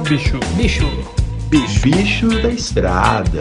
Bicho. Bicho. Bicho. Bicho. Bicho da estrada.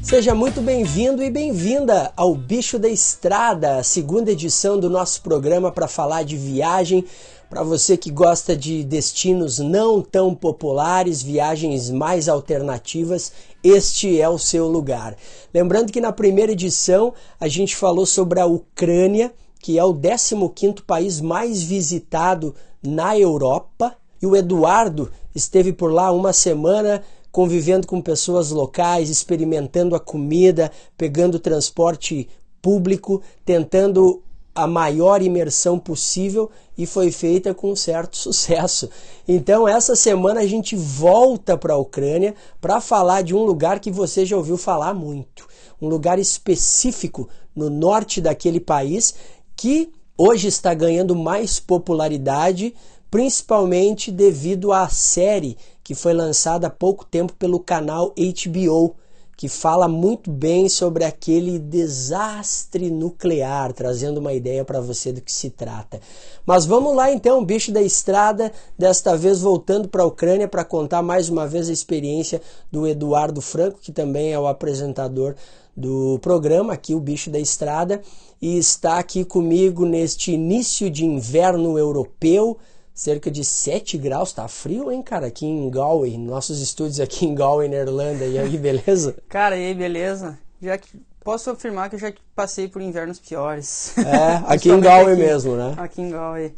Seja muito bem-vindo e bem-vinda ao Bicho da Estrada, segunda edição do nosso programa para falar de viagem. Para você que gosta de destinos não tão populares, viagens mais alternativas, este é o seu lugar. Lembrando que na primeira edição a gente falou sobre a Ucrânia, que é o 15º país mais visitado na Europa, e o Eduardo esteve por lá uma semana convivendo com pessoas locais, experimentando a comida, pegando transporte público, tentando a maior imersão possível e foi feita com certo sucesso. Então, essa semana a gente volta para a Ucrânia para falar de um lugar que você já ouviu falar muito, um lugar específico no norte daquele país que hoje está ganhando mais popularidade, principalmente devido à série que foi lançada há pouco tempo pelo canal HBO, que fala muito bem sobre aquele desastre nuclear, trazendo uma ideia para você do que se trata. Mas vamos lá então, bicho da estrada, desta vez voltando para a Ucrânia para contar mais uma vez a experiência do Eduardo Franco, que também é o apresentador do programa aqui, o Bicho da Estrada, e está aqui comigo neste início de inverno europeu cerca de 7 graus, tá frio, hein, cara, aqui em Galway, nossos estúdios aqui em Galway, na Irlanda. E aí, beleza? Cara, e aí, beleza? Já que posso afirmar que eu já passei por invernos piores. É, aqui em Galway aqui, mesmo, né? Aqui em Galway.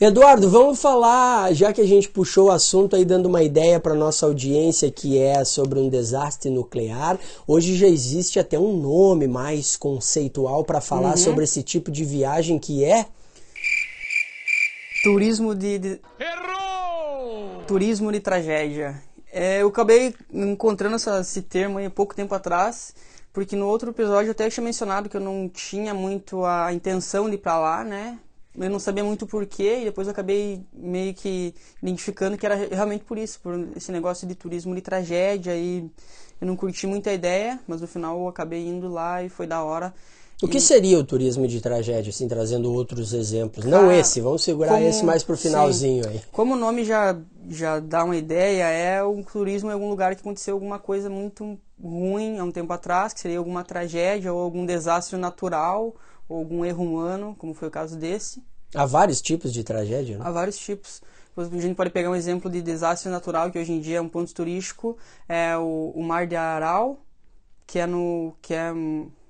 Eduardo, vamos falar, já que a gente puxou o assunto aí dando uma ideia para nossa audiência que é sobre um desastre nuclear. Hoje já existe até um nome mais conceitual para falar uhum. sobre esse tipo de viagem que é Turismo de, de... Errou! Turismo de tragédia. É, eu acabei encontrando essa, esse termo aí pouco tempo atrás, porque no outro episódio eu até tinha mencionado que eu não tinha muito a intenção de ir pra lá, né? Eu não sabia muito porquê e depois eu acabei meio que identificando que era realmente por isso, por esse negócio de turismo de tragédia e eu não curti muito a ideia, mas no final eu acabei indo lá e foi da hora. O que seria o turismo de tragédia, assim, trazendo outros exemplos? Não esse, vamos segurar como, esse mais pro finalzinho sim. aí. Como o nome já, já dá uma ideia, é um turismo em algum lugar que aconteceu alguma coisa muito ruim há um tempo atrás, que seria alguma tragédia ou algum desastre natural ou algum erro humano, como foi o caso desse. Há vários tipos de tragédia, né? Há vários tipos. A gente pode pegar um exemplo de desastre natural, que hoje em dia é um ponto turístico, é o, o Mar de Aral, que é no... Que é,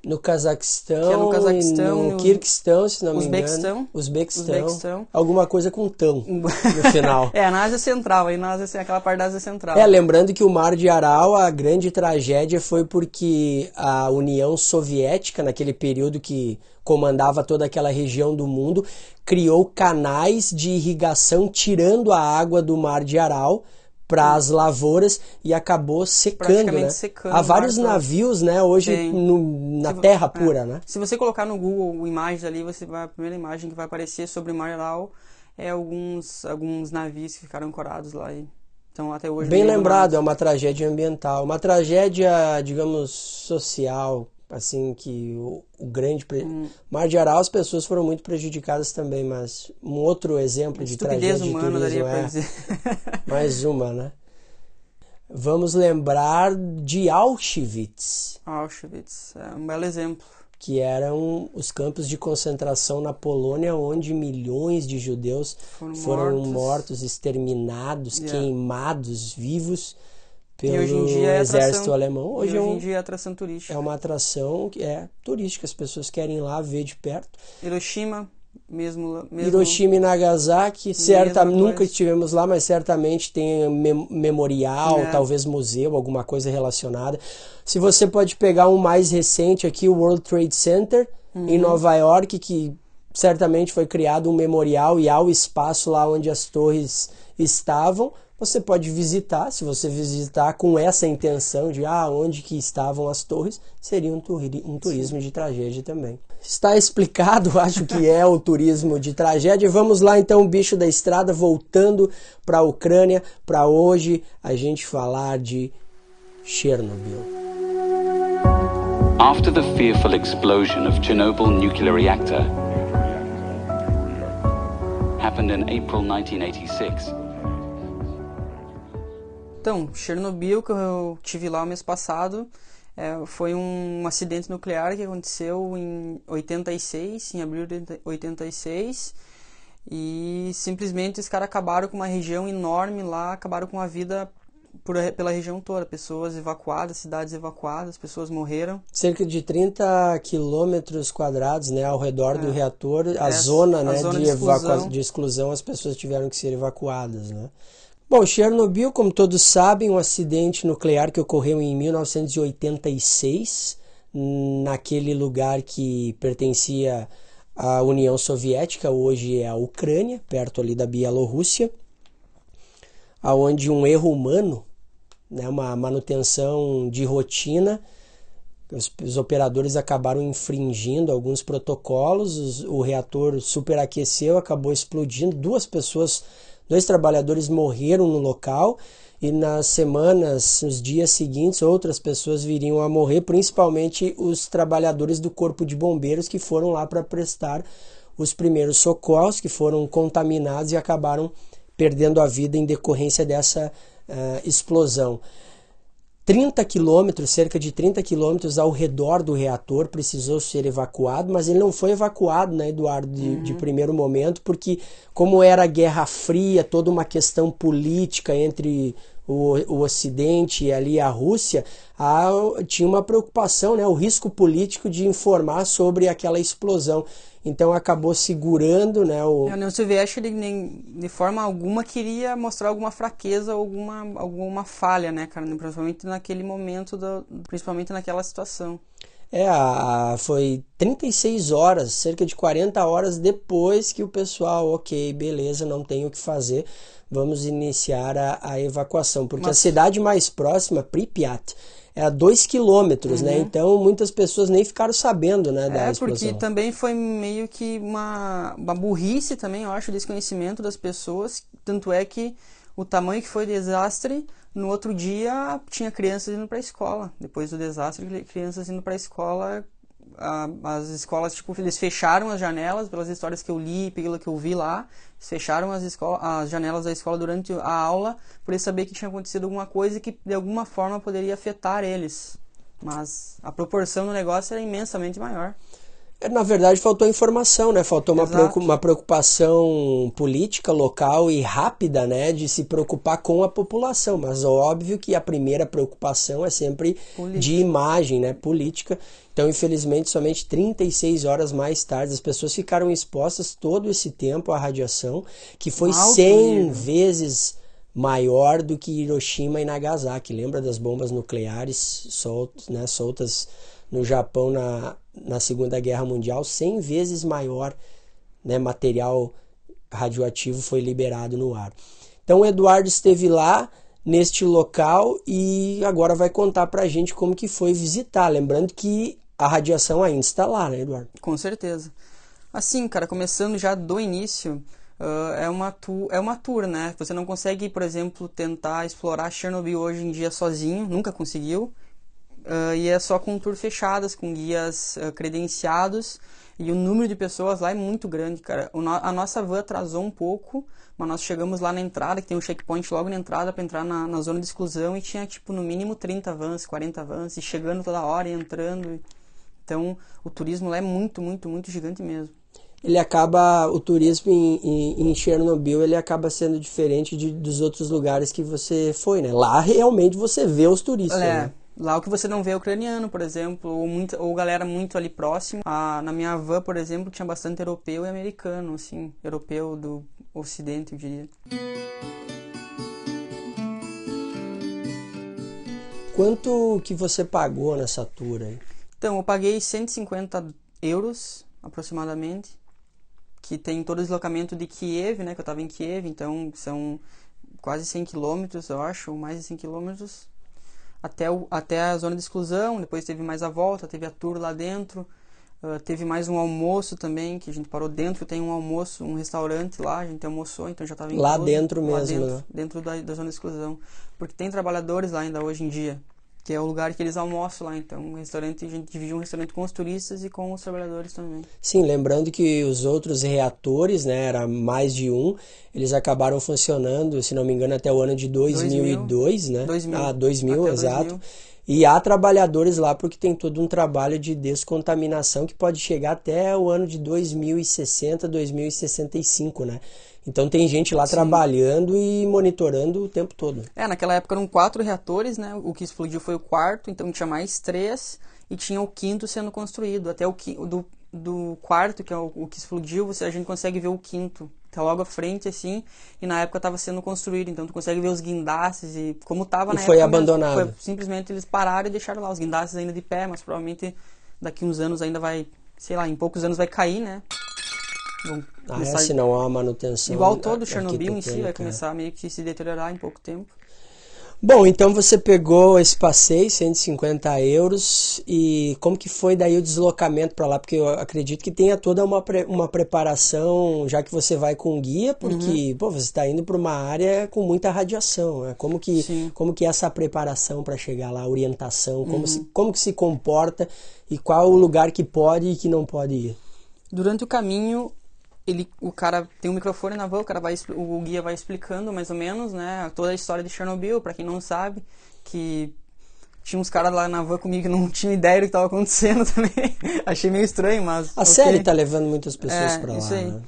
no Cazaquistão, que é no Cazaquistão, no Kirguistão, se não me Uzbequistão, engano. Uzbequistão. Uzbequistão. Alguma coisa com tão no final. é, na Ásia Central, aí na Ásia, aquela parte da Ásia Central. É, lembrando que o Mar de Aral, a grande tragédia foi porque a União Soviética, naquele período que comandava toda aquela região do mundo, criou canais de irrigação tirando a água do Mar de Aral para as lavouras e acabou secando, né? secando Há vários navios, né, hoje no, na terra é. pura, né? Se você colocar no Google imagens ali, você vai a primeira imagem que vai aparecer sobre o Mar é alguns alguns navios que ficaram ancorados lá e então até hoje Bem lembrado, é uma tragédia ambiental, uma tragédia, digamos, social, assim que o, o grande pre... hum. Mar de Aral as pessoas foram muito prejudicadas também mas um outro exemplo de tragédia humana, de turismo é mais uma né vamos lembrar de Auschwitz Auschwitz é um belo exemplo que eram os campos de concentração na Polônia onde milhões de judeus foram, foram mortos. mortos. exterminados yeah. queimados vivos pelo hoje em dia é exército atração, alemão. Hoje, hoje é em dia é atração turística. É uma atração que é turística, as pessoas querem ir lá ver de perto. Hiroshima, mesmo, mesmo Hiroshima e Nagasaki, certa, nunca estivemos lá, mas certamente tem mem memorial, é. talvez museu, alguma coisa relacionada. Se você pode pegar um mais recente aqui, o World Trade Center uhum. em Nova York, que certamente foi criado um memorial e há o espaço lá onde as torres estavam você pode visitar, se você visitar com essa intenção de ah, onde que estavam as torres, seria um, turi um turismo de tragédia também. Está explicado, acho que é o turismo de tragédia. Vamos lá então, bicho da estrada, voltando para a Ucrânia, para hoje a gente falar de Chernobyl. After the fearful explosion of Chernobyl nuclear reactor, happened in April 1986. Então, Chernobyl, que eu tive lá o mês passado, é, foi um acidente nuclear que aconteceu em 86, em abril de 86, e simplesmente os caras acabaram com uma região enorme lá, acabaram com a vida por, pela região toda, pessoas evacuadas, cidades evacuadas, pessoas morreram. Cerca de 30 quilômetros quadrados, né, ao redor é. do reator, a é, zona, a né, zona de, de, exclusão. de exclusão, as pessoas tiveram que ser evacuadas, né. Bom, Chernobyl, como todos sabem, um acidente nuclear que ocorreu em 1986, naquele lugar que pertencia à União Soviética, hoje é a Ucrânia, perto ali da Bielorrússia, aonde um erro humano, né, uma manutenção de rotina, os, os operadores acabaram infringindo alguns protocolos, os, o reator superaqueceu, acabou explodindo, duas pessoas Dois trabalhadores morreram no local e nas semanas, nos dias seguintes, outras pessoas viriam a morrer, principalmente os trabalhadores do Corpo de Bombeiros que foram lá para prestar os primeiros socorros, que foram contaminados e acabaram perdendo a vida em decorrência dessa uh, explosão. 30 quilômetros, cerca de 30 quilômetros ao redor do reator precisou ser evacuado, mas ele não foi evacuado, né, Eduardo, de, uhum. de primeiro momento, porque como era a Guerra Fria, toda uma questão política entre o, o Ocidente e ali a Rússia, há, tinha uma preocupação, né, o risco político de informar sobre aquela explosão então acabou segurando, né? O... A União Soviética de, de forma alguma queria mostrar alguma fraqueza, alguma alguma falha, né, cara, principalmente naquele momento, do, principalmente naquela situação. É, a, foi 36 horas, cerca de 40 horas depois que o pessoal, ok, beleza, não tem o que fazer, vamos iniciar a, a evacuação. Porque Mas... a cidade mais próxima, Pripyat, é a 2 quilômetros, né? uhum. né? Então muitas pessoas nem ficaram sabendo, né, da é, explosão. porque também foi meio que uma, uma burrice também, eu acho, desconhecimento das pessoas, tanto é que o tamanho que foi o desastre, no outro dia tinha crianças indo para a escola. Depois do desastre, crianças indo para a escola as escolas, tipo, eles fecharam as janelas, pelas histórias que eu li, pelo que eu vi lá, fecharam as, as janelas da escola durante a aula, por saber que tinha acontecido alguma coisa que de alguma forma poderia afetar eles. Mas a proporção do negócio era imensamente maior. É, na verdade, faltou informação, né? Faltou uma, uma preocupação política local e rápida, né? De se preocupar com a população. Mas óbvio que a primeira preocupação é sempre política. de imagem, né? Política. Então, infelizmente, somente 36 horas mais tarde, as pessoas ficaram expostas todo esse tempo à radiação, que foi Alto 100 nível. vezes maior do que Hiroshima e Nagasaki. Lembra das bombas nucleares soltas, né, soltas no Japão na, na Segunda Guerra Mundial? 100 vezes maior né, material radioativo foi liberado no ar. Então, o Eduardo esteve lá neste local e agora vai contar pra gente como que foi visitar. Lembrando que a radiação ainda está lá, né, Eduardo? Com certeza. Assim, cara, começando já do início, uh, é, uma tu, é uma tour, né? Você não consegue, por exemplo, tentar explorar Chernobyl hoje em dia sozinho, nunca conseguiu. Uh, e é só com tour fechadas, com guias uh, credenciados. E o número de pessoas lá é muito grande, cara. No, a nossa van atrasou um pouco, mas nós chegamos lá na entrada, que tem um checkpoint logo na entrada para entrar na, na, zona de exclusão, e tinha, tipo, no mínimo 30 vans, 40 vans, e chegando toda hora e entrando. Então, o turismo lá é muito, muito, muito gigante mesmo. Ele acaba, o turismo em, em, em Chernobyl, ele acaba sendo diferente de, dos outros lugares que você foi, né? Lá realmente você vê os turistas, é. né? Lá o que você não vê é ucraniano, por exemplo, ou, muito, ou galera muito ali próximo. Ah, na minha van, por exemplo, tinha bastante europeu e americano, assim, europeu do ocidente, eu diria. Quanto que você pagou nessa tour aí? Então, eu paguei 150 euros aproximadamente, que tem todo o deslocamento de Kiev, né, que eu estava em Kiev, então são quase 100 quilômetros, eu acho, ou mais de 100 quilômetros, até, o, até a zona de exclusão, depois teve mais a volta, teve a tour lá dentro, uh, teve mais um almoço também, que a gente parou dentro, tem um almoço, um restaurante lá, a gente almoçou, então já estava Lá dentro mesmo, lá dentro, né? dentro da, da zona de exclusão, porque tem trabalhadores lá ainda hoje em dia, que é o lugar que eles almoçam lá. Então, o restaurante, a gente dividiu um restaurante com os turistas e com os trabalhadores também. Sim, lembrando que os outros reatores, né, era mais de um, eles acabaram funcionando, se não me engano, até o ano de 2002, 2000, né? 2000. Ah, 2000, exato. 2000. E há trabalhadores lá porque tem todo um trabalho de descontaminação que pode chegar até o ano de 2060, 2065, né? Então tem gente lá Sim. trabalhando e monitorando o tempo todo. É, naquela época eram quatro reatores, né? O que explodiu foi o quarto, então tinha mais três e tinha o quinto sendo construído. Até o do, do quarto, que é o, o que explodiu, você, a gente consegue ver o quinto. Tá logo à frente, assim, e na época estava sendo construído, então tu consegue ver os guindastes e como estava na e foi abandonado. Mesmo, foi, simplesmente eles pararam e deixaram lá os guindastes ainda de pé, mas provavelmente daqui uns anos ainda vai, sei lá, em poucos anos vai cair, né? Ah, é, se não há manutenção. Igual todo Chernobyl em si vai começar meio que se deteriorar em pouco tempo. Bom, então você pegou esse passeio, 150 euros, e como que foi daí o deslocamento para lá? Porque eu acredito que tenha toda uma, pre uma preparação, já que você vai com guia, porque uhum. pô, você está indo para uma área com muita radiação. Né? Como, que, como que é essa preparação para chegar lá, orientação, como, uhum. se, como que se comporta e qual o lugar que pode e que não pode ir? Durante o caminho, ele, o cara tem um microfone na van, o cara vai, o guia vai explicando mais ou menos, né, toda a história de Chernobyl, para quem não sabe, que tinha uns caras lá na van comigo que não tinha ideia do que estava acontecendo também. Achei meio estranho, mas A okay. série tá levando muitas pessoas é, para lá. Isso aí. Né?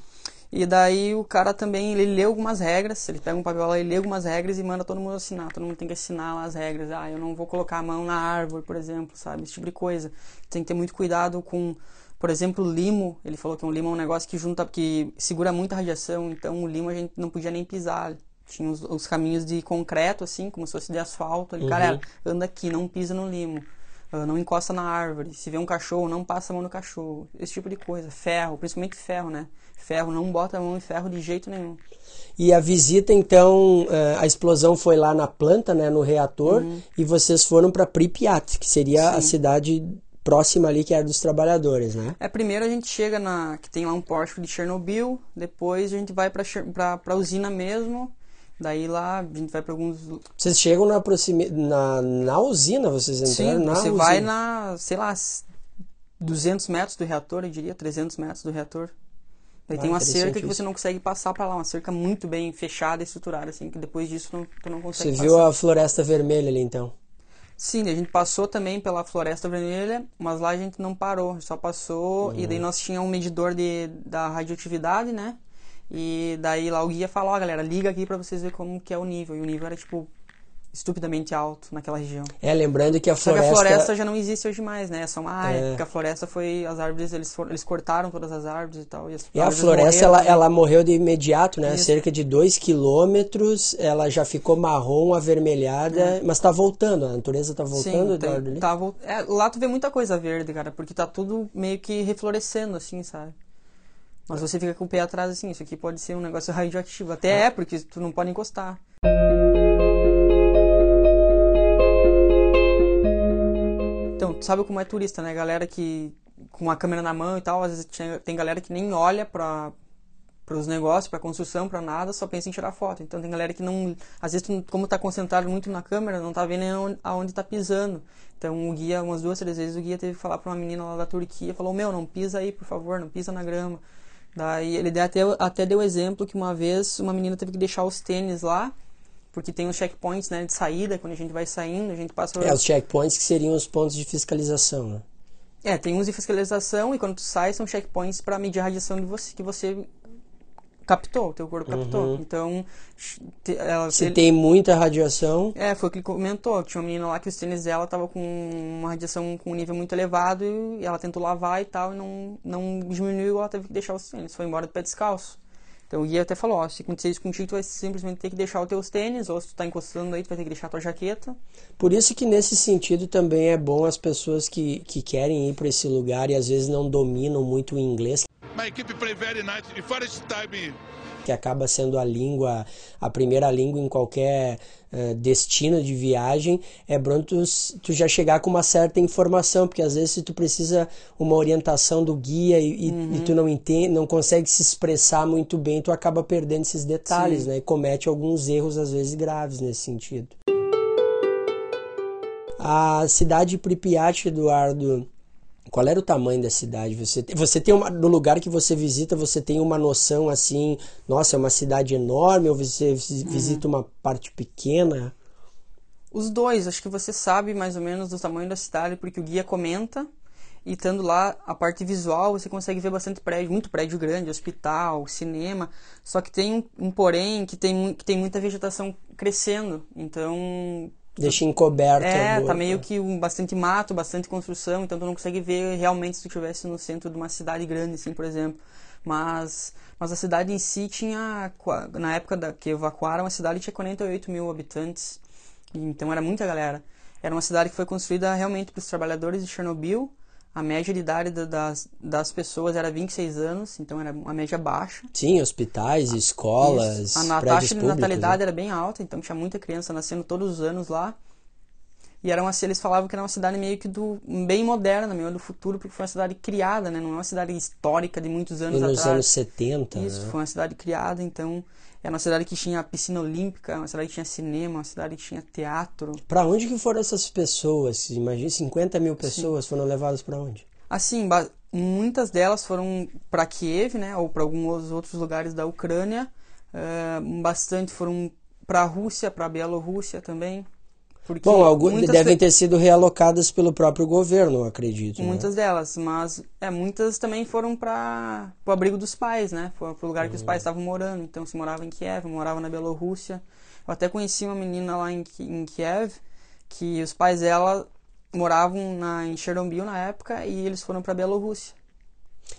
E daí o cara também, ele lê algumas regras, ele pega um papel lá, ele lê algumas regras e manda todo mundo assinar. Todo mundo tem que assinar lá as regras. Ah, eu não vou colocar a mão na árvore, por exemplo, sabe? Esse tipo de coisa. Tem que ter muito cuidado com por exemplo, o limo, ele falou que um limo é um negócio que junta, que segura muita radiação, então o limo a gente não podia nem pisar. Tinha os, os caminhos de concreto, assim, como se fosse de asfalto. Ele, uhum. cara, anda aqui, não pisa no limo. Uh, não encosta na árvore. Se vê um cachorro, não passa a mão no cachorro. Esse tipo de coisa. Ferro, principalmente ferro, né? Ferro, não bota a mão em ferro de jeito nenhum. E a visita, então, eh, a explosão foi lá na planta, né, no reator, uhum. e vocês foram para Pripyat, que seria Sim. a cidade próxima ali que era dos trabalhadores, né? É, primeiro a gente chega na que tem lá um pórtico de Chernobyl, depois a gente vai para para usina mesmo. Daí lá a gente vai para alguns Vocês chegam na proximidade na, na usina, vocês entraram Sim, na você usina. vai na, sei lá, 200 metros do reator, eu diria, 300 metros do reator. Daí ah, tem uma cerca que você não consegue passar para lá, uma cerca muito bem fechada e estruturada, assim, que depois disso não, tu não consegue Você passar. viu a floresta vermelha ali então? Sim, a gente passou também pela Floresta Vermelha, mas lá a gente não parou, só passou uhum. e daí nós tínhamos um medidor de, da radioatividade, né? E daí lá o guia falou, ó oh, galera, liga aqui para vocês verem como que é o nível. E o nível era tipo estupidamente alto naquela região. É, lembrando que a floresta... Só que a floresta já não existe hoje mais, né? É só uma área, é. porque a floresta foi... As árvores, eles, for, eles cortaram todas as árvores e tal. E, e a floresta, ela, né? ela morreu de imediato, né? Isso. Cerca de 2 quilômetros, ela já ficou marrom, avermelhada, é. mas tá voltando, a natureza tá voltando, Sim? Tem, tá, é, lá tu vê muita coisa verde, cara, porque tá tudo meio que reflorescendo, assim, sabe? Mas você fica com o pé atrás, assim, isso aqui pode ser um negócio radioativo. Até ah. é, porque tu não pode encostar. Então, sabe como é turista, né? Galera que com a câmera na mão e tal, às vezes tem galera que nem olha para para os negócios, para construção, para nada, só pensa em tirar foto. Então tem galera que não, às vezes como está concentrado muito na câmera, não está vendo aonde está pisando. Então o guia, umas duas, três vezes o guia teve que falar para uma menina lá da Turquia, falou: "Meu, não pisa aí, por favor, não pisa na grama". Daí ele até até deu exemplo que uma vez uma menina teve que deixar os tênis lá porque tem os checkpoints né, de saída, quando a gente vai saindo, a gente passa... É, os checkpoints que seriam os pontos de fiscalização, né? É, tem uns de fiscalização e quando tu sai são checkpoints para medir a radiação de você, que você captou, teu corpo captou. Uhum. Então, ela, se ele, tem muita radiação. É, foi o que ele comentou. Tinha uma menina lá que os tênis dela tava com uma radiação com um nível muito elevado e ela tentou lavar e tal e não não diminuiu, ela teve que deixar os tênis, foi embora do pé descalço. Então o guia até falou, ó, se acontecer isso contigo, tu vai simplesmente ter que deixar os teus tênis, ou se tu tá encostando aí, tu vai ter que deixar a tua jaqueta. Por isso que nesse sentido também é bom as pessoas que, que querem ir para esse lugar e às vezes não dominam muito o inglês. My equipe play very nice. time que acaba sendo a língua, a primeira língua em qualquer uh, destino de viagem, é bom tu, tu, já chegar com uma certa informação, porque às vezes se tu precisa uma orientação do guia e, uhum. e tu não entende, não consegue se expressar muito bem, tu acaba perdendo esses detalhes, Sim. né? E comete alguns erros às vezes graves nesse sentido. A cidade de Pripyat, Eduardo, qual era o tamanho da cidade? Você, você tem uma, no lugar que você visita, você tem uma noção assim, nossa, é uma cidade enorme, ou você visita uma parte pequena? Os dois, acho que você sabe mais ou menos do tamanho da cidade, porque o guia comenta, e estando lá, a parte visual, você consegue ver bastante prédio, muito prédio grande, hospital, cinema, só que tem um, um porém que tem, que tem muita vegetação crescendo, então Deixa encoberto. É, tá meio que um, bastante mato, bastante construção, então tu não consegue ver realmente se tu estivesse no centro de uma cidade grande, assim, por exemplo. Mas, mas a cidade em si tinha, na época da, que evacuaram, a cidade tinha 48 mil habitantes. Então era muita galera. Era uma cidade que foi construída realmente para os trabalhadores de Chernobyl. A média de idade das, das pessoas era 26 anos, então era uma média baixa. Sim, hospitais, escolas, Isso. A taxa de natalidade né? era bem alta, então tinha muita criança nascendo todos os anos lá. E era uma, eles falavam que era uma cidade meio que do bem moderna, meio do futuro, porque foi uma cidade criada, né? Não é uma cidade histórica de muitos anos e nos atrás. anos 70, Isso, né? foi uma cidade criada, então era uma cidade que tinha piscina olímpica, uma cidade que tinha cinema, uma cidade que tinha teatro. Para onde que foram essas pessoas? Imagina 50 mil pessoas Sim. foram levadas para onde? Assim, muitas delas foram para Kiev, né, ou para alguns outros lugares da Ucrânia. Uh, bastante foram para a Rússia, para a Bielorrússia também. Porque Bom, algumas devem ter sido realocadas pelo próprio governo, acredito. Né? Muitas né? delas, mas é, muitas também foram para o abrigo dos pais, né? Foi para o lugar que os pais estavam morando. Então, se morava em Kiev, morava na Bielorrússia. Eu até conheci uma menina lá em, em Kiev, que os pais dela moravam na, em Chernobyl na época e eles foram para a Bielorrússia.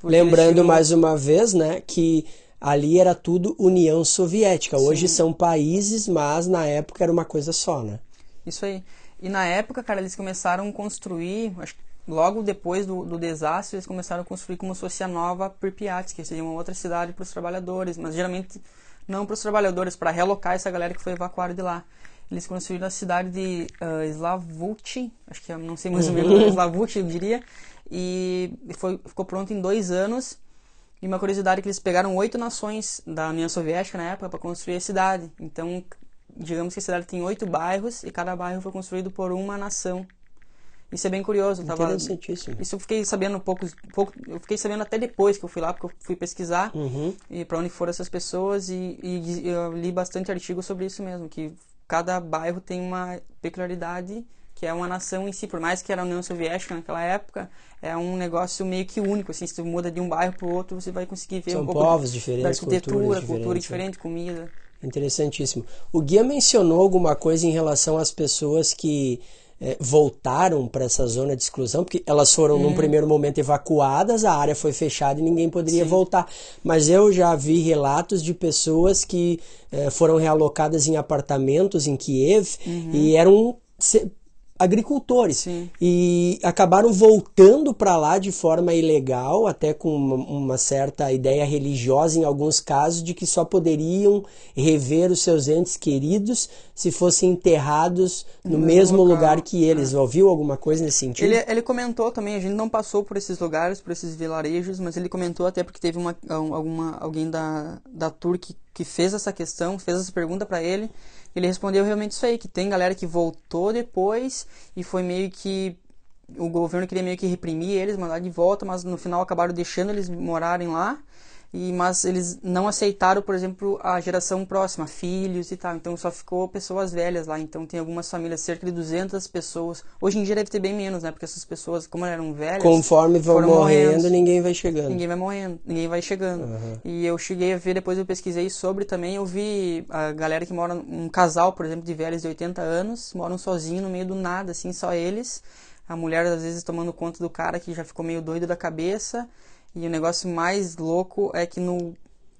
Lembrando tinham... mais uma vez, né, que ali era tudo União Soviética. Hoje Sim. são países, mas na época era uma coisa só, né? Isso aí. E na época, cara, eles começaram a construir, acho que logo depois do, do desastre, eles começaram a construir como se fosse a nova Pripyat, que seria uma outra cidade para os trabalhadores, mas geralmente não para os trabalhadores, para relocar essa galera que foi evacuada de lá. Eles construíram a cidade de uh, acho que não sei mais ou menos, uhum. Slavutchi eu diria, e foi, ficou pronto em dois anos. E uma curiosidade é que eles pegaram oito nações da União Soviética na época para construir a cidade. Então digamos que a cidade tem oito bairros e cada bairro foi construído por uma nação. Isso é bem curioso. Tava, Interessantíssimo. Isso eu fiquei sabendo um pouco, pouco, eu fiquei sabendo até depois que eu fui lá, porque eu fui pesquisar uhum. e para onde foram essas pessoas e, e, eu li bastante artigo sobre isso mesmo, que cada bairro tem uma peculiaridade que é uma nação em si, por mais que era a União Soviética naquela época, é um negócio meio que único, assim, se você muda de um bairro para o outro, você vai conseguir ver São um pouco povos diferentes, da arquitetura, cultura né? diferente, comida. Interessantíssimo. O guia mencionou alguma coisa em relação às pessoas que é, voltaram para essa zona de exclusão, porque elas foram hum. num primeiro momento evacuadas, a área foi fechada e ninguém poderia Sim. voltar. Mas eu já vi relatos de pessoas que é, foram realocadas em apartamentos em Kiev uhum. e eram agricultores Sim. e acabaram voltando para lá de forma ilegal, até com uma, uma, certa ideia religiosa em alguns casos de que só poderiam rever os seus entes queridos se fossem enterrados no, no mesmo lugar que eles. É. Ouviu alguma coisa nesse sentido? Ele, ele comentou também, a gente não passou por esses lugares, por esses vilarejos, mas ele comentou até porque teve uma, alguma, alguém da, da Tour que, que fez essa questão, fez essa pergunta para ele ele respondeu realmente isso aí, que tem galera que voltou depois e foi meio que o governo queria meio que reprimir eles, mandar de volta, mas no final acabaram deixando eles morarem lá e, mas eles não aceitaram, por exemplo, a geração próxima, filhos e tal. Então só ficou pessoas velhas lá. Então tem algumas famílias, cerca de 200 pessoas. Hoje em dia deve ter bem menos, né? Porque essas pessoas, como eram velhas. Conforme vão morrendo, morrendo, ninguém vai chegando. Ninguém vai morrendo, ninguém vai chegando. Uhum. E eu cheguei a ver, depois eu pesquisei sobre também. Eu vi a galera que mora, um casal, por exemplo, de velhos de 80 anos, moram sozinhos no meio do nada, assim, só eles. A mulher às vezes tomando conta do cara que já ficou meio doido da cabeça e o negócio mais louco é que no,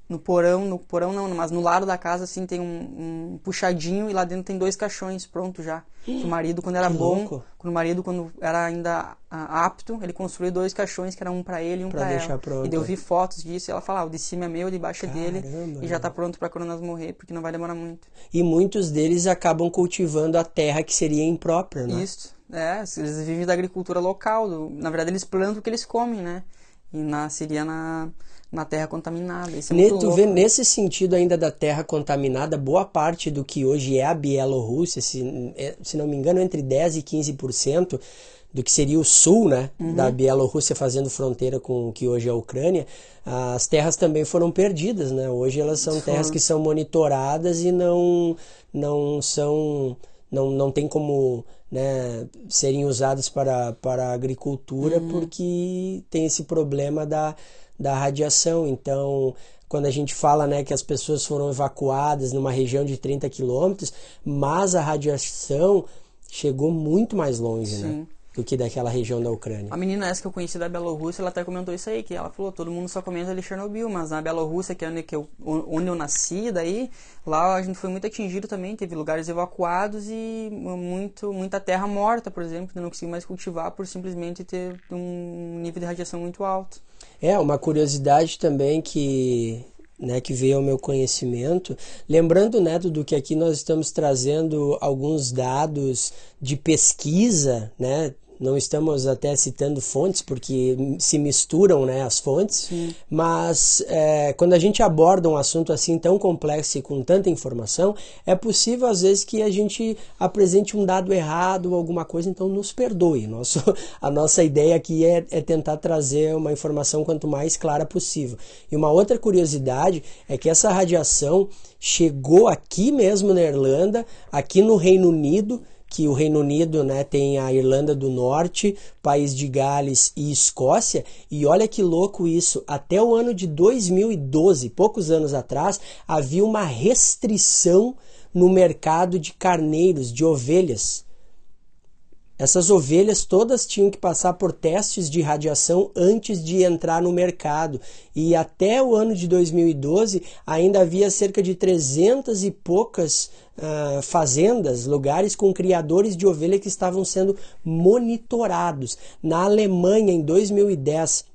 no porão, no porão não, mas no lado da casa assim tem um, um puxadinho e lá dentro tem dois caixões pronto já. o marido quando era que bom, louco. quando o marido quando era ainda apto, ele construiu dois caixões que era um para ele e um para ela. Pronto. E eu vi fotos disso e ela falava, ah, o de cima é meu, o de baixo é dele e já tá pronto para nós morrer, porque não vai demorar muito. E muitos deles acabam cultivando a terra que seria imprópria, né? Isso. É, eles vivem da agricultura local, do, na verdade eles plantam o que eles comem, né? E nasceria na, na terra contaminada. Isso é Ne- tu vê nesse sentido ainda da terra contaminada, boa parte do que hoje é a Bielorrússia, se, é, se não me engano, entre 10 e 15% do que seria o sul né, da Bielorrússia fazendo fronteira com o que hoje é a Ucrânia, as terras também foram perdidas. Né? Hoje elas são terras que são monitoradas e não, não são. Não, não tem como né, serem usadas para, para a agricultura porque tem esse problema da, da radiação. Então, quando a gente fala né, que as pessoas foram evacuadas numa região de 30 quilômetros, mas a radiação chegou muito mais longe né, Sim. Do que daquela região da Ucrânia. A menina essa que eu conheci da Bielorrússia, ela até comentou isso aí, que ela falou, todo mundo só comenta de Chernobyl, mas na Bielorrússia, que é onde, eu, onde eu nasci, daí, lá a gente foi muito atingido também, teve lugares evacuados e muito, muita terra morta, por exemplo, que não conseguiu mais cultivar por simplesmente ter um nível de radiação muito alto. É, uma curiosidade também que, né, que veio ao meu conhecimento, lembrando, né, do que aqui nós estamos trazendo alguns dados de pesquisa, né, não estamos até citando fontes porque se misturam né, as fontes, mas é, quando a gente aborda um assunto assim tão complexo e com tanta informação, é possível às vezes que a gente apresente um dado errado ou alguma coisa, então nos perdoe. Nosso, a nossa ideia aqui é, é tentar trazer uma informação quanto mais clara possível. E uma outra curiosidade é que essa radiação chegou aqui mesmo na Irlanda, aqui no Reino Unido que o Reino Unido né, tem a Irlanda do Norte, País de Gales e Escócia. E olha que louco isso, até o ano de 2012, poucos anos atrás, havia uma restrição no mercado de carneiros, de ovelhas. Essas ovelhas todas tinham que passar por testes de radiação antes de entrar no mercado. E até o ano de 2012 ainda havia cerca de 300 e poucas uh, fazendas, lugares com criadores de ovelha que estavam sendo monitorados. Na Alemanha, em 2010,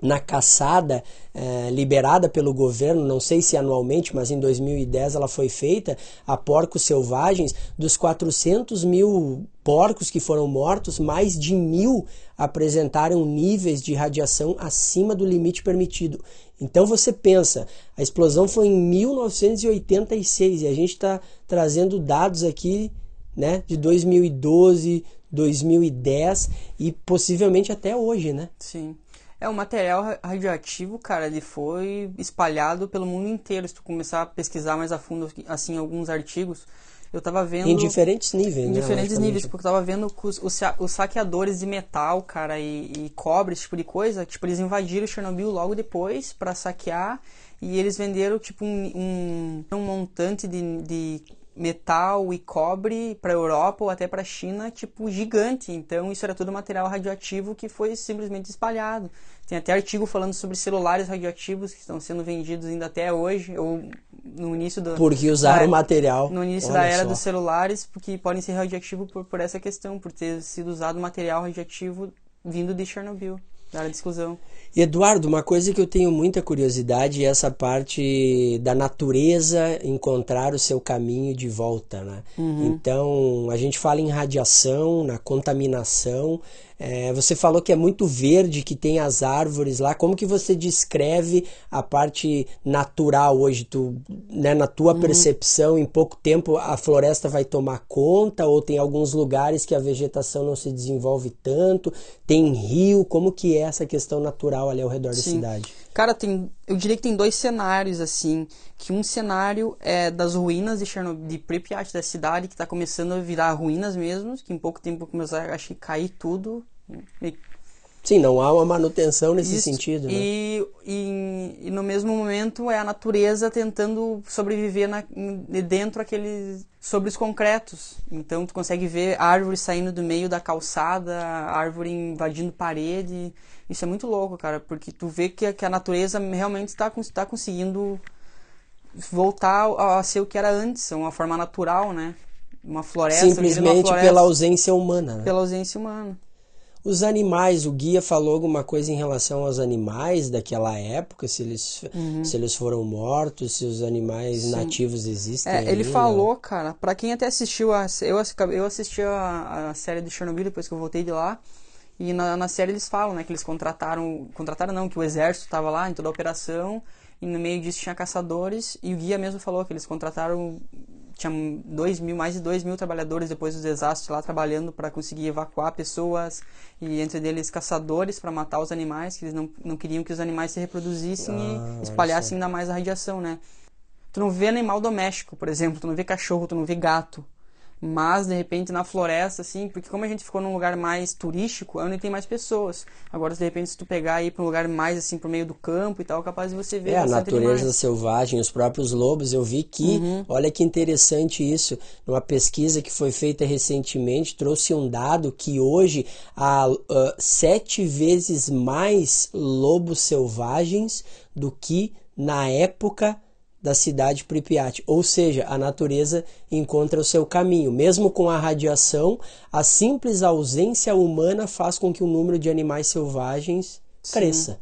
na caçada eh, liberada pelo governo, não sei se anualmente, mas em 2010 ela foi feita, a porcos selvagens, dos 400 mil porcos que foram mortos, mais de mil apresentaram níveis de radiação acima do limite permitido. Então você pensa, a explosão foi em 1986 e a gente está trazendo dados aqui né, de 2012, 2010 e possivelmente até hoje, né? Sim. É, o material radioativo, cara, ele foi espalhado pelo mundo inteiro. Se tu começar a pesquisar mais a fundo, assim, alguns artigos, eu tava vendo... Em diferentes níveis, Em né? diferentes níveis, porque eu tava vendo os, os, os saqueadores de metal, cara, e, e cobre, esse tipo de coisa, tipo, eles invadiram Chernobyl logo depois para saquear e eles venderam, tipo, um, um, um montante de, de metal e cobre para Europa ou até para China, tipo, gigante. Então, isso era tudo material radioativo que foi simplesmente espalhado. Tem até artigo falando sobre celulares radioativos que estão sendo vendidos ainda até hoje, ou no início do... Porque usaram o material. No início Olha da era só. dos celulares, porque podem ser radioativos por, por essa questão, por ter sido usado material radioativo vindo de Chernobyl, da área de exclusão. Eduardo, uma coisa que eu tenho muita curiosidade é essa parte da natureza encontrar o seu caminho de volta, né? Então, a gente fala em radiação, na contaminação. É, você falou que é muito verde, que tem as árvores lá. Como que você descreve a parte natural hoje? Tu, né, na tua percepção, em pouco tempo a floresta vai tomar conta? Ou tem alguns lugares que a vegetação não se desenvolve tanto? Tem rio? Como que é essa questão natural ali ao redor da Sim. cidade? Cara, tem, eu diria que tem dois cenários, assim, que um cenário é das ruínas de Chernobyl, de Pripyat, da cidade, que está começando a virar ruínas mesmo, que em pouco tempo começou a acho cair tudo. Sim, não há uma manutenção nesse Isso. sentido, né? E, e, e no mesmo momento é a natureza tentando sobreviver na, de dentro aqueles sobre os concretos. Então tu consegue ver árvores saindo do meio da calçada, árvore invadindo parede. Isso é muito louco, cara, porque tu vê que, a- que a natureza realmente está tá conseguindo voltar a, a ser o que era antes, uma forma natural, né? Uma floresta, virando uma Simplesmente floresta pela ausência humana, né? pela ausência humana. Os animais, o guia falou alguma coisa em relação aos animais daquela época, se eles, Uhum. se eles foram mortos, se os animais nativos existem. É, ele falou, cara, pra quem até assistiu a. Eu, eu assisti a, a série do Chernobyl depois que eu voltei de lá. E na, na série eles falam, né, que eles contrataram, contrataram não, que o exército estava lá em toda a operação e no meio disso tinha caçadores e o guia mesmo falou que eles contrataram tinha dois mil, mais de 2 mil trabalhadores depois do desastre lá trabalhando para conseguir evacuar pessoas e entre eles caçadores para matar os animais, que eles não, não queriam que os animais se reproduzissem ah, e espalhassem ainda mais a radiação, né? Tu não vê animal doméstico, por exemplo, tu não vê cachorro, tu não vê gato mas de repente na floresta, assim, porque como a gente ficou num lugar mais turístico, é onde tem mais pessoas. Agora, de repente, se tu pegar aí para um lugar mais assim, pro meio do campo e tal, capaz de você ver. É, a natureza animais. selvagem, os próprios lobos, eu vi que, uhum. olha que interessante isso, numa pesquisa que foi feita recentemente, trouxe um dado que hoje há uh, sete vezes mais lobos selvagens do que na época da cidade Pripyat, ou seja, a natureza encontra o seu caminho. Mesmo com a radiação, a simples ausência humana faz com que o número de animais selvagens Sim. cresça.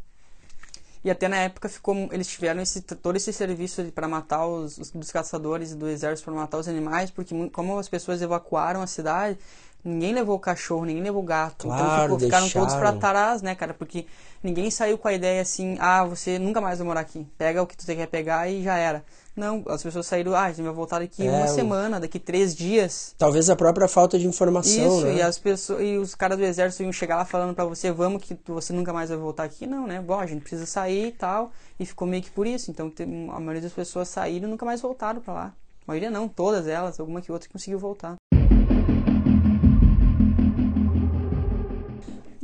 E até na época ficou, eles tiveram esse, todo esse serviço para matar os, os, caçadores do exército para matar os animais, porque como as pessoas evacuaram a cidade, Ninguém levou o cachorro, ninguém levou o gato. Então, claro, então ficou, ficaram todos pra tarás, né, cara? Porque ninguém saiu com a ideia assim, ah, você nunca mais vai morar aqui. Pega o que tu quer pegar e já era. Não, as pessoas saíram, ah, a gente vai voltar daqui é, uma semana, daqui três dias. Talvez a própria falta de informação, Isso, né? e as pessoas, e os caras do exército iam chegar lá falando para você, vamos que você nunca mais vai voltar aqui. Não, né? Bom, a gente precisa sair e tal. E ficou meio que por isso. Então a maioria das pessoas saíram e nunca mais voltaram para lá. A maioria não, todas elas, alguma que outra conseguiu voltar.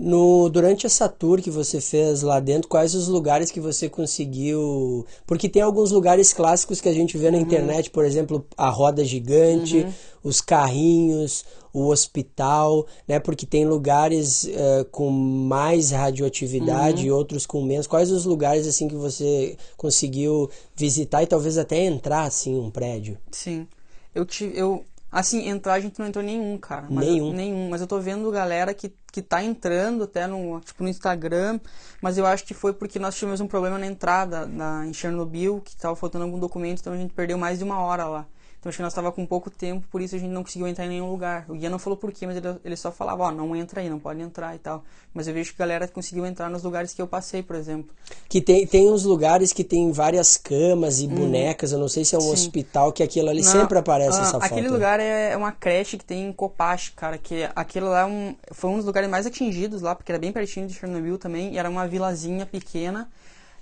No, durante essa tour que você fez lá dentro, quais os lugares que você conseguiu? Porque tem alguns lugares clássicos que a gente vê na uhum. internet, por exemplo, a roda gigante, uhum. os carrinhos, o hospital, né? Porque tem lugares uh, com mais radioatividade uhum. e outros com menos. Quais os lugares assim que você conseguiu visitar e talvez até entrar assim um prédio? Sim, eu tive, eu Assim, entrar a gente não entrou nenhum, cara. Nenhum. Eu, nenhum. Mas eu tô vendo galera que, que tá entrando até no, tipo, no Instagram. Mas eu acho que foi porque nós tivemos um problema na entrada na, em Chernobyl, que tava faltando algum documento, então a gente perdeu mais de uma hora lá. Então acho que nós estava com pouco tempo, por isso a gente não conseguiu entrar em nenhum lugar. O guia não falou por quê, mas ele, ele só falava, ó, oh, não entra aí, não pode entrar e tal. Mas eu vejo que a galera conseguiu entrar nos lugares que eu passei, por exemplo. Que tem, tem uns lugares que tem várias camas e hum. bonecas, eu não sei se é um Sim. hospital, que aquilo ali não, sempre aparece ah, essa foto. Aquele lugar é, é uma creche que tem em Copache, cara, que aquilo lá é um, foi um dos lugares mais atingidos lá, porque era bem pertinho de Chernobyl também, e era uma vilazinha pequena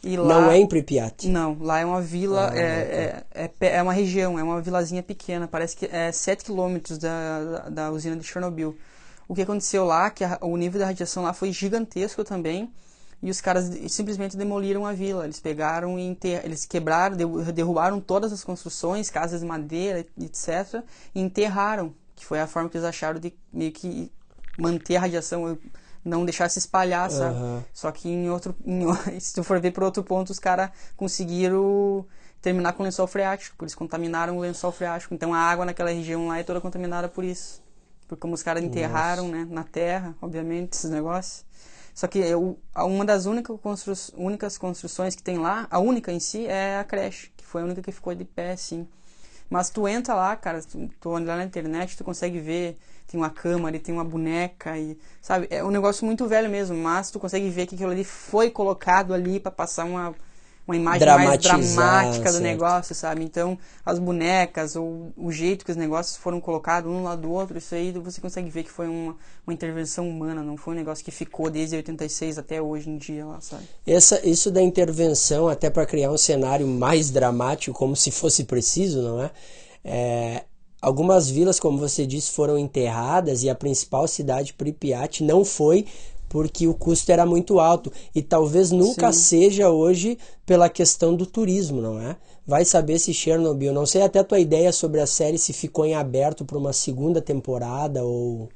lá, não é em Pripyat? Não, lá é uma vila, ah, é, é, é, é, uma região, é uma vilazinha pequena, parece que é 7 quilômetros da, da, da, usina de Chernobyl. O que aconteceu lá, que a, o nível da radiação lá foi gigantesco também, e os caras simplesmente demoliram a vila. Eles pegaram e enter... eles quebraram, derrubaram todas as construções, casas de madeira, etc, e enterraram, que foi a forma que eles acharam de meio que manter a radiação não deixar se espalhar, sabe? Uhum. Só que em outro, em, se tu for ver por outro ponto, os caras conseguiram terminar com o lençol freático, eles contaminaram o lençol freático. Então a água naquela região lá é toda contaminada por isso. Porque como os caras enterraram, né, na terra, obviamente, esses negócios. Só que eu, uma das únicas, constru, únicas construções que tem lá, a única em si, é a creche, que foi a única que ficou de pé, assim. Mas tu entra lá, cara, tu, tu lá na internet, tu consegue ver, tem uma cama ali, tem uma boneca e, sabe, é um negócio muito velho mesmo, mas tu consegue ver que aquilo ali foi colocado ali para passar uma uma imagem mais dramática do certo. negócio, sabe? Então, as bonecas, ou o jeito que os negócios foram colocados um lado do outro, isso aí você consegue ver que foi uma, uma intervenção humana, não foi um negócio que ficou desde 86 até hoje em dia lá, sabe? Essa, isso da intervenção, até para criar um cenário mais dramático, como se fosse preciso, não é? é Algumas vilas, como você disse, foram enterradas e a principal cidade, Pripyat, não foi porque o custo era muito alto e talvez nunca Sim. seja hoje pela questão do turismo, não é? Vai saber se Chernobyl, não sei até a tua ideia sobre a série se ficou em aberto para uma segunda temporada ou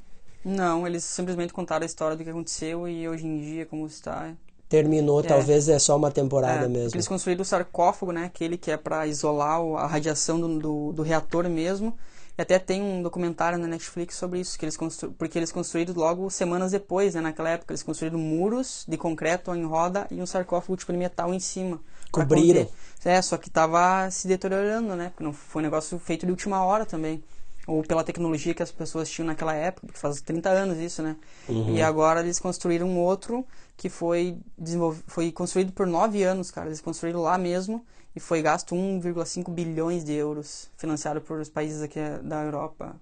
Não, eles simplesmente contaram a história do que aconteceu e hoje em dia como está. Terminou, é. talvez é só uma temporada é, mesmo. Eles construíram o sarcófago, né? Aquele que é para isolar a radiação do, do, do reator mesmo e até tem um documentário na Netflix sobre isso, que eles constru... porque eles construíram logo semanas depois, né? Naquela época, eles construíram muros de concreto em roda e um sarcófago tipo de metal em cima. Cobriram. É, só que tava se deteriorando, né? Porque não foi um negócio feito de última hora também. ou pela tecnologia que as pessoas tinham naquela época, porque faz 30 anos isso, né? Uhum. E agora eles construíram um outro que foi, desenvolv... foi construído por nove anos, cara. Eles construíram lá mesmo e foi gasto 1,5 bilhões de euros, financiado por os países aqui da Europa.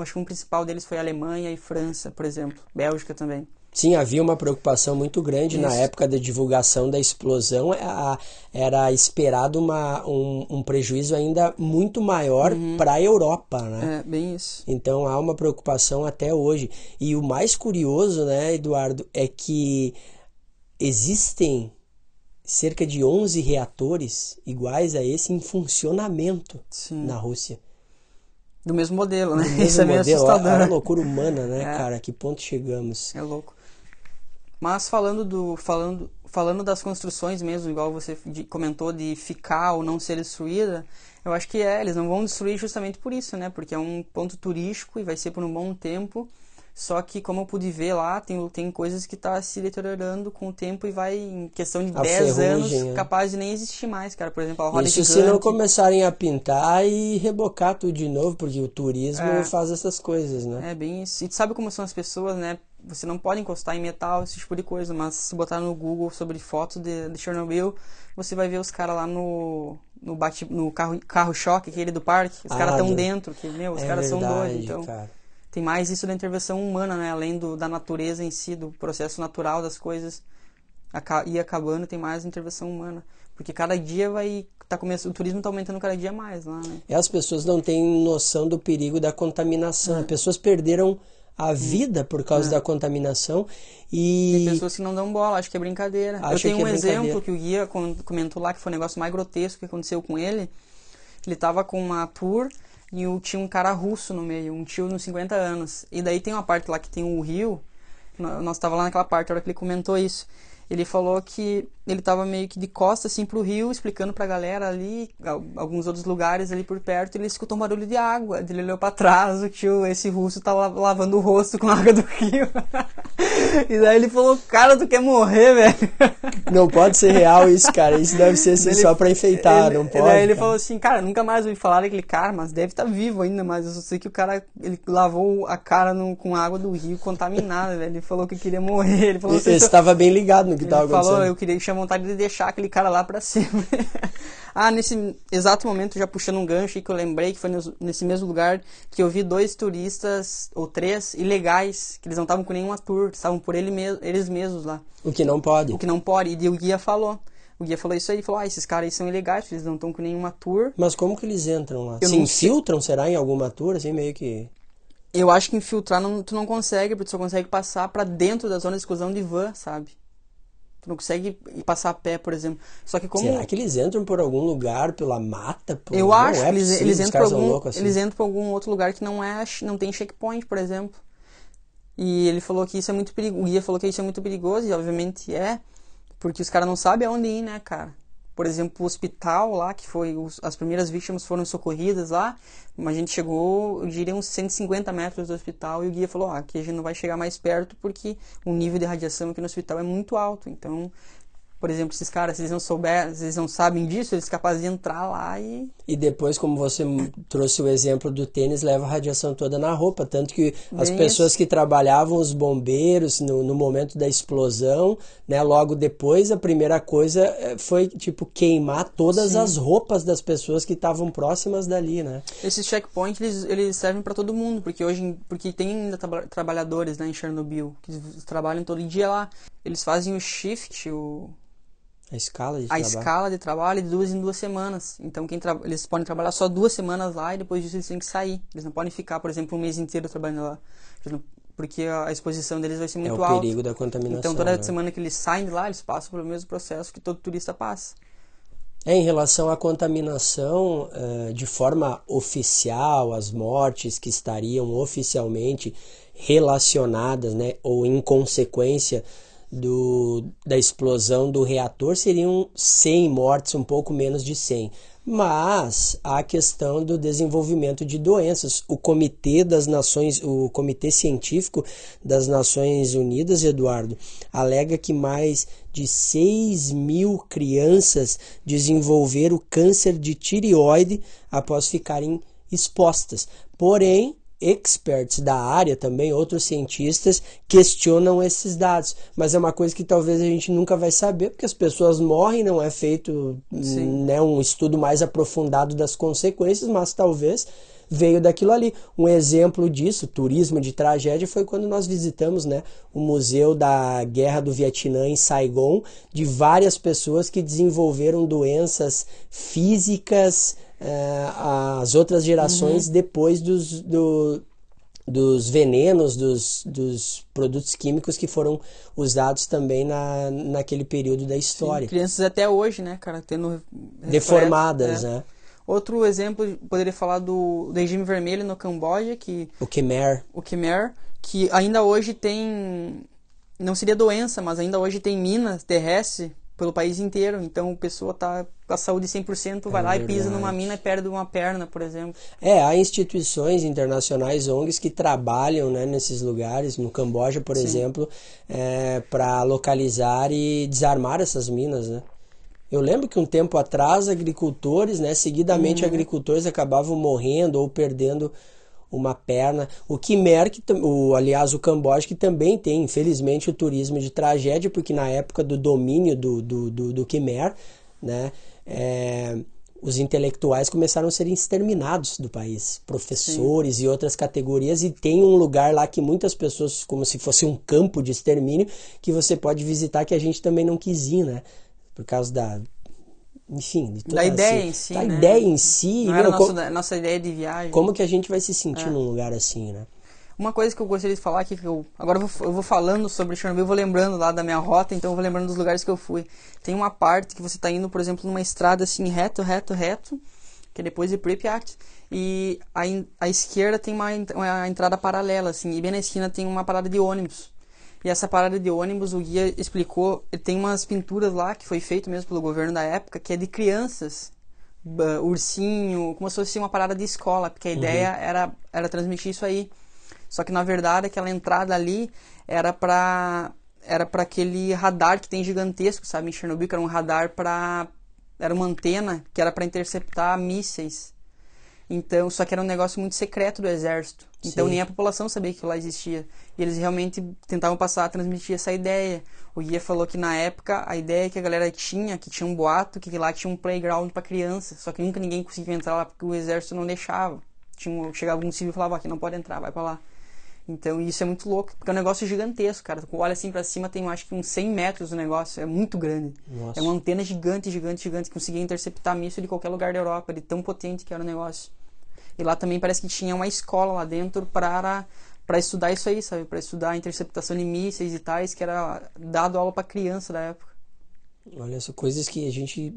Acho que um principal deles foi Alemanha e França, por exemplo. Bélgica também. Sim, havia uma preocupação muito grande Isso. na época da divulgação da explosão. a- Era esperado uma, um, um prejuízo ainda muito maior para a Europa, né? É, bem isso. Então há uma preocupação até hoje. E o mais curioso, né, Eduardo, é que existem cerca de 11 reatores iguais a esse em funcionamento Sim. na Rússia. Do mesmo modelo, né? Mesmo Isso é meio assustador. olha a loucura humana, né, É. cara? Que ponto chegamos? É louco. Mas falando do falando falando das construções mesmo, igual você de- comentou de ficar ou não ser destruída, eu acho que é, eles não vão destruir justamente por isso, né? Porque é um ponto turístico e vai ser por um bom tempo. Só que como eu pude ver lá, tem, tem coisas que tá se deteriorando com o tempo e vai em questão de A 10 anos é. capaz de nem existir mais, cara. Por exemplo, a roda Isso se não começarem a pintar e rebocar tudo de novo, porque o turismo É. faz essas coisas, né? É bem isso. E tu sabe como são as pessoas, né? Você não pode encostar em metal, esse tipo de coisa, mas se botar no Google sobre fotos de, de Chernobyl, você vai ver os caras lá no no, bate, no carro carro choque aquele do parque. Os Ah, caras estão do- dentro, que meu, os é caras são doidos. Então cara. Tem mais isso da intervenção humana, né? Além do, da natureza em si, do processo natural das coisas ir acabando, tem mais intervenção humana, porque cada dia vai tá começando, o turismo tá aumentando cada dia mais lá, né? E as pessoas não têm noção do perigo da contaminação. É. As pessoas perderam a vida por causa da contaminação Tem e pessoas que não dão bola, acho que é brincadeira. Acha eu tenho que um é exemplo que o guia comentou lá que foi o negócio mais grotesco que aconteceu com ele. Ele tava com uma tour e o- tinha um cara russo no meio, um tio nos 50 anos. E daí tem uma parte lá que tem o rio. nó- Nós tava lá naquela parte, a hora que ele comentou isso. Ele falou que ele tava meio que de costas assim pro rio, explicando pra galera ali, al- alguns outros lugares ali por perto, ele escutou um barulho de água. Ele olhou pra trás, o tio, esse russo, tá la- lavando o rosto com a água do rio. e daí ele falou, cara, tu quer morrer, velho? não pode ser real isso, cara. Isso deve ser assim, Ele- só pra enfeitar, ele, não pode. Daí ele cara. falou assim, cara, nunca mais ouvi falar daquele cara, mas deve estar vivo ainda, mas eu só sei que o cara, ele lavou a cara no- com água do rio contaminada, velho. Ele falou que queria morrer. Ele falou Ele assim, estava bem ligado no que ele estava falou, acontecendo. eu queria tinha vontade de deixar aquele cara lá pra sempre. ah, nesse exato momento, já puxando um gancho aí que eu lembrei que foi nesse mesmo lugar que eu vi dois turistas, ou três, ilegais, que eles não estavam com nenhuma tour, estavam por ele mes eles mesmos lá. O que não pode. O que não pode. E o guia falou. O guia falou isso aí, falou, ah, esses caras aí são ilegais, eles não estão com nenhuma tour. Mas como que eles entram lá? Eu Se não sei. infiltram, será, em alguma tour, assim, meio que... Eu acho que infiltrar não, tu não consegue, porque tu só consegue passar pra dentro da zona de exclusão de van, sabe? Tu não consegue ir passar a pé, por exemplo. Só que como... Será que eles entram por algum lugar, pela mata? Por... Eu não acho é que eles, eles entram por algum, assim. eles entram por algum outro lugar que não é não tem checkpoint, por exemplo. E ele falou que isso é muito perigoso. O guia falou que isso é muito perigoso e obviamente é, porque os caras não sabem aonde ir, né, cara? Por exemplo, o hospital lá, que foi os- as primeiras vítimas foram socorridas lá, a gente chegou, eu diria uns 150 metros do hospital e o guia falou, ah, aqui a gente não vai chegar mais perto porque o nível de radiação aqui no hospital é muito alto. Então, por exemplo, esses caras, se eles não souberem, se eles não sabem disso, eles são capazes de entrar lá e E depois, como você trouxe o exemplo do tênis, leva a radiação toda na roupa. Tanto que as Bem pessoas que trabalhavam, os bombeiros, no, no momento da explosão, né, logo depois, a primeira coisa eh, foi, tipo, queimar todas as roupas das pessoas que estavam próximas dali, né? Esses checkpoints eles, eles servem para todo mundo, porque hoje porque tem ainda traba- trabalhadores né, em Chernobyl que trabalham todo dia lá. Eles fazem o shift, o, A escala de a trabalho. escala de trabalho de duas em duas semanas. Então quem tra- eles podem trabalhar só duas semanas lá e depois disso eles têm que sair. Eles não podem ficar, por exemplo, um mês inteiro trabalhando lá. Não- Porque a exposição deles vai ser É muito o alta. perigo da contaminação. Então toda né? semana que eles saem de lá, eles passam pelo mesmo processo que todo turista passa. É, em relação à contaminação, eh, de forma oficial, as mortes que estariam oficialmente relacionadas, né, ou em consequência do, da explosão do reator, seriam 100 mortes, um pouco menos de 100. Mas a questão do desenvolvimento de doenças. O Comitê das Nações, o Comitê Científico das Nações Unidas, Eduardo, alega que mais de 6 mil crianças desenvolveram câncer de tireoide após ficarem expostas. Porém, experts da área também, outros cientistas, questionam esses dados. Mas é uma coisa que talvez a gente nunca vai saber, porque as pessoas morrem, não é feito né, um estudo mais aprofundado das consequências, mas talvez veio daquilo ali. Um exemplo disso, turismo de tragédia, foi quando nós visitamos né, o Museu da Guerra do Vietnã em Saigon, de várias pessoas que desenvolveram doenças físicas, é, as outras gerações uhum. depois dos, do, dos venenos, dos, dos produtos químicos que foram usados também na, naquele período da história. Sim, crianças até hoje, né, cara, tendo... Deformadas, é. né? Outro exemplo, poderia falar do, do regime vermelho no Camboja, que... O Khmer. O Khmer, que ainda hoje tem... Não seria doença, mas ainda hoje tem minas terrestres pelo país inteiro. Então, a pessoa tá com a saúde 100%, vai é lá verdade. e pisa numa mina e perde uma perna, por exemplo. É, há instituições internacionais, ONGs, que trabalham né, nesses lugares, no Camboja, por Sim. exemplo, é, para localizar e desarmar essas minas, né? Eu lembro que um tempo atrás, agricultores, né, seguidamente uhum. agricultores acabavam morrendo ou perdendo uma perna. O Khmer, que, o, aliás, o Camboja, que também tem, infelizmente, o turismo de tragédia, porque na época do domínio do, do, do, do Khmer, né, é, os intelectuais começaram a ser exterminados do país, professores Sim. e outras categorias, e tem um lugar lá que muitas pessoas, como se fosse um campo de extermínio, que você pode visitar que a gente também não quis ir, né? Por causa da enfim, de toda da ideia assim, em si, da né? ideia em si, não era nosso, como, nossa ideia de viagem. Como que a gente vai se sentir é. num lugar assim, né? Uma coisa que eu gostaria de falar aqui, que eu agora eu vou, eu vou falando sobre Chernobyl, eu vou lembrando lá da minha rota, então eu vou lembrando dos lugares que eu fui. Tem uma parte que você está indo, por exemplo, numa estrada assim, reto, reto, reto, que é depois de Pripyat, e a, a esquerda tem uma, uma entrada paralela, assim, e bem na esquina tem uma parada de ônibus. E essa parada de ônibus, o guia explicou, tem umas pinturas lá que foi feito mesmo pelo governo da época, que é de crianças, uh, ursinho, como se fosse uma parada de escola, porque a uhum. ideia era, era transmitir isso aí. Só que na verdade aquela entrada ali era para era para aquele radar que tem gigantesco, sabe, em Chernobyl, que era um radar para era uma antena que era para interceptar mísseis. Então, só que era um negócio muito secreto do exército. Então Sim. nem a população sabia que lá existia. E eles realmente tentavam passar a transmitir essa ideia. O guia falou que na época a ideia que a galera tinha, que tinha um boato, que lá tinha um playground para criança, só que nunca ninguém conseguia entrar lá porque o exército não deixava. Tinha, chegava um civil e falava aqui não pode entrar, vai para lá. Então isso é muito louco, porque é um negócio gigantesco, cara. Tu olha assim para cima, tem acho que uns 100 metros o negócio, é muito grande. Nossa. É uma antena gigante, gigante, gigante, que conseguia interceptar míssil de qualquer lugar da Europa, de tão potente que era o negócio. E lá também parece que tinha uma escola lá dentro para para estudar isso aí, sabe? Para estudar interceptação de mísseis e tais, que era dado aula para criança da época. Olha, são coisas que a gente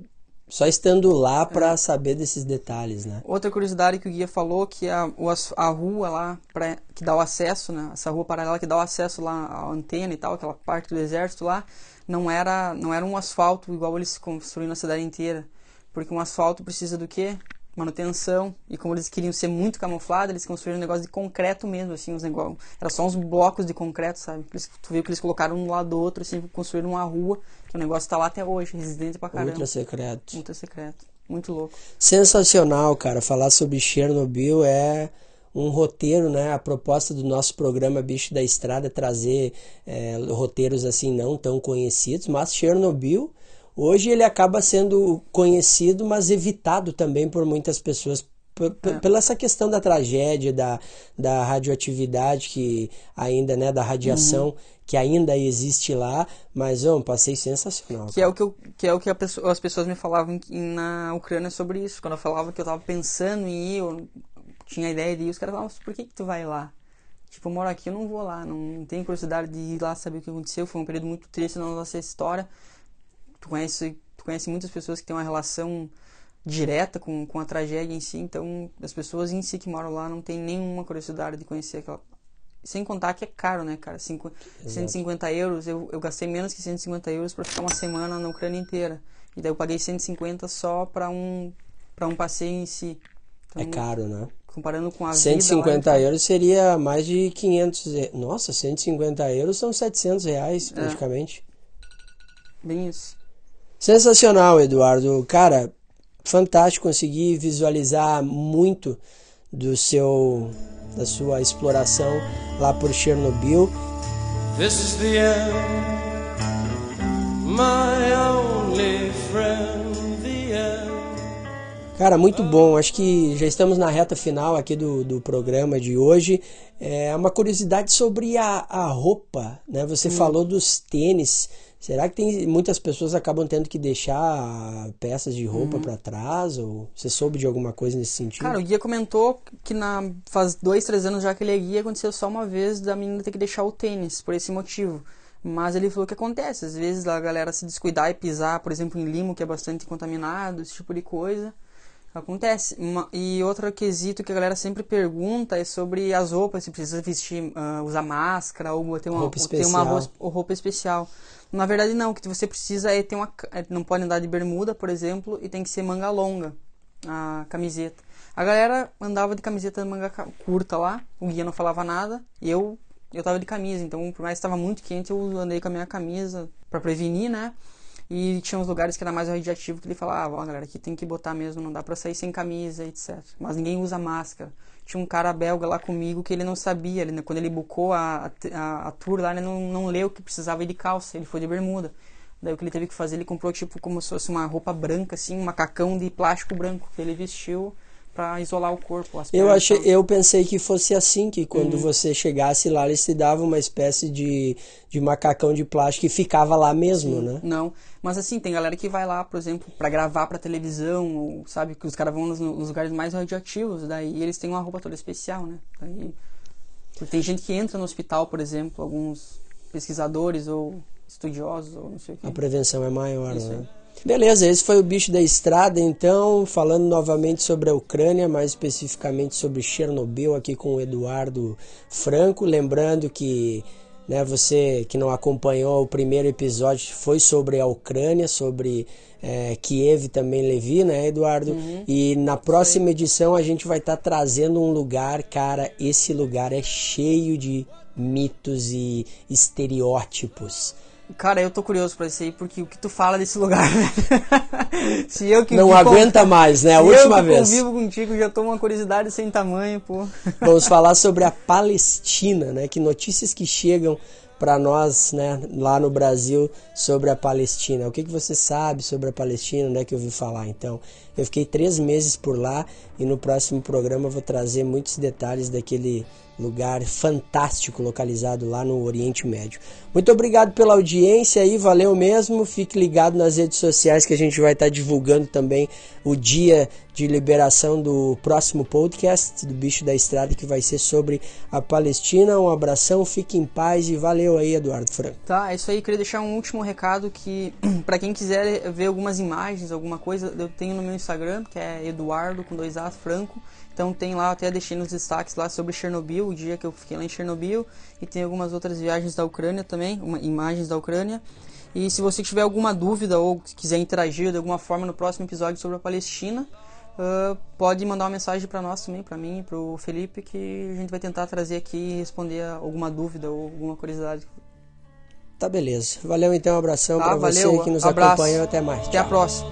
só estando lá para é. saber desses detalhes, né? Outra curiosidade que o guia falou que a, a rua lá pra, que dá o acesso, né? Essa rua paralela que dá o acesso lá à antena e tal, aquela parte do exército lá, não era não era um asfalto igual eles construíram na cidade inteira, porque um asfalto precisa do quê? Manutenção e como eles queriam ser muito camuflados, eles construíram um negócio de concreto mesmo, assim, os negócios, era só uns blocos de concreto, sabe? Eles, tu viu que eles colocaram um lado do outro, assim, construíram uma rua, que o negócio tá lá até hoje, residente pra caramba. Ultra secreto. Ultra secreto. Muito louco. Sensacional, cara. Falar sobre Chernobyl é um roteiro, né? A proposta do nosso programa Bicho da Estrada é trazer é, roteiros assim não tão conhecidos, mas Chernobyl Hoje ele acaba sendo conhecido, mas evitado também por muitas pessoas é. pela essa questão da tragédia, da, da radioatividade que ainda, né, da radiação uhum. que ainda existe lá, mas é um passeio sensacional. Que é o que, eu, que, é o que pessoa, as pessoas me falavam na Ucrânia sobre isso. Quando eu falava que eu estava pensando em ir, eu tinha ideia de ir, os caras falavam, por que, que tu vai lá? Tipo, eu moro aqui, eu não vou lá, não tenho curiosidade de ir lá saber o que aconteceu. Foi um período muito triste na nossa história tu conhece, tu conhece muitas pessoas que têm uma relação direta com, com a tragédia em si, então as pessoas em si que moram lá não tem nenhuma curiosidade de conhecer aquela. Sem contar que é caro, né, cara? Cinco, 150 euros, eu, eu gastei menos que 150 euros para ficar uma semana na Ucrânia inteira. E daí eu paguei 150 só para um, pra um passeio em si. Então, é caro, né? Comparando com a 150 vida lá, euros seria mais de 500. Nossa, 150 euros são 700 reais é. praticamente. É. Bem isso. Sensacional, Eduardo. Cara, fantástico conseguir visualizar muito do seu da sua exploração lá por Chernobyl. This is the end, my only friend, the end. Cara, muito bom. Acho que já estamos na reta final aqui do, do programa de hoje. É uma curiosidade sobre a, a roupa, né? Você hum. falou dos tênis. Será que tem muitas pessoas acabam tendo que deixar peças de roupa uhum. para trás? Ou você soube de alguma coisa nesse sentido? Cara, o guia comentou que na, faz dois, três anos já que ele é guia, aconteceu só uma vez da menina ter que deixar o tênis por esse motivo. Mas ele falou que acontece, às vezes a galera se descuidar e pisar, por exemplo, em limo, que é bastante contaminado, esse tipo de coisa. Acontece. E outro quesito que a galera sempre pergunta é sobre as roupas, se precisa vestir, uh, usar máscara ou ter uma roupa, ter uma roupa, roupa especial. Na verdade não, o que você precisa é ter uma é, não pode andar de bermuda, por exemplo, e tem que ser manga longa a camiseta. A galera andava de camiseta manga curta lá, o guia não falava nada, e eu eu tava de camisa, então por mais que estava muito quente, eu andei com a minha camisa para prevenir, né? E tinha uns lugares que era mais radiativo que ele falava, ó, oh, galera, aqui tem que botar mesmo, não dá para sair sem camisa, etc. Mas ninguém usa máscara tinha um cara belga lá comigo que ele não sabia, ele, quando ele bucou a, a, a tour lá, ele não, não leu que precisava ir de calça, ele foi de bermuda. Daí o que ele teve que fazer, ele comprou tipo como se fosse uma roupa branca, assim, um macacão de plástico branco, que ele vestiu para isolar o corpo. eu achei, eu pensei que fosse assim, que quando uhum. você chegasse lá, eles te davam uma espécie de, de macacão de plástico e ficava lá mesmo, Sim. né? Não, mas assim, tem galera que vai lá, por exemplo, para gravar para televisão, ou, sabe, que os caras vão nos, nos, lugares mais radioativos, daí eles têm uma roupa toda especial, né? Daí, tem gente que entra no hospital, por exemplo, alguns pesquisadores ou estudiosos, ou não sei o que. A prevenção é maior, Isso né? Aí. Beleza, esse foi o bicho da estrada, então, falando novamente sobre a Ucrânia, mais especificamente sobre Chernobyl, aqui com o Eduardo Franco. Lembrando que né, você que não acompanhou o primeiro episódio foi sobre a Ucrânia, sobre é, Kiev também Levi, né, Eduardo? Uhum. E na próxima edição a gente vai estar tá trazendo um lugar, cara, esse lugar é cheio de mitos e estereótipos. Cara, eu tô curioso pra isso aí, porque o que tu fala desse lugar, Se eu que Não aguenta mais, né? A última eu que vez. convivo contigo, já tô uma curiosidade sem tamanho, pô. Vamos falar sobre a Palestina, né? Que notícias que chegam para nós, né, lá no Brasil sobre a Palestina. O que, que você sabe sobre a Palestina? Onde é que eu ouvi falar? Então, eu fiquei três meses por lá e no próximo programa vou trazer muitos detalhes daquele lugar fantástico localizado lá no Oriente Médio. Muito obrigado pela audiência aí, valeu mesmo. Fique ligado nas redes sociais que a gente vai estar divulgando também o dia de liberação do próximo podcast do Bicho da Estrada que vai ser sobre a Palestina. Um abração, fique em paz e valeu aí, Eduardo Franco. Tá, é isso aí. Queria deixar um último recado que para quem quiser ver algumas imagens, alguma coisa, eu tenho no meu Instagram, que é Eduardo com dois A Franco. Então tem lá, até deixei nos destaques lá sobre Chernobyl, o dia que eu fiquei lá em Chernobyl, e tem algumas outras viagens da Ucrânia também, uma, imagens da Ucrânia. E se você tiver alguma dúvida ou quiser interagir de alguma forma no próximo episódio sobre a Palestina, uh, pode mandar uma mensagem para nós também, para mim, para o Felipe, que a gente vai tentar trazer aqui e responder alguma dúvida ou alguma curiosidade. Tá beleza. Valeu então, um abração tá, para você que nos abraço. acompanhou. Até mais. Até Tchau. a próxima.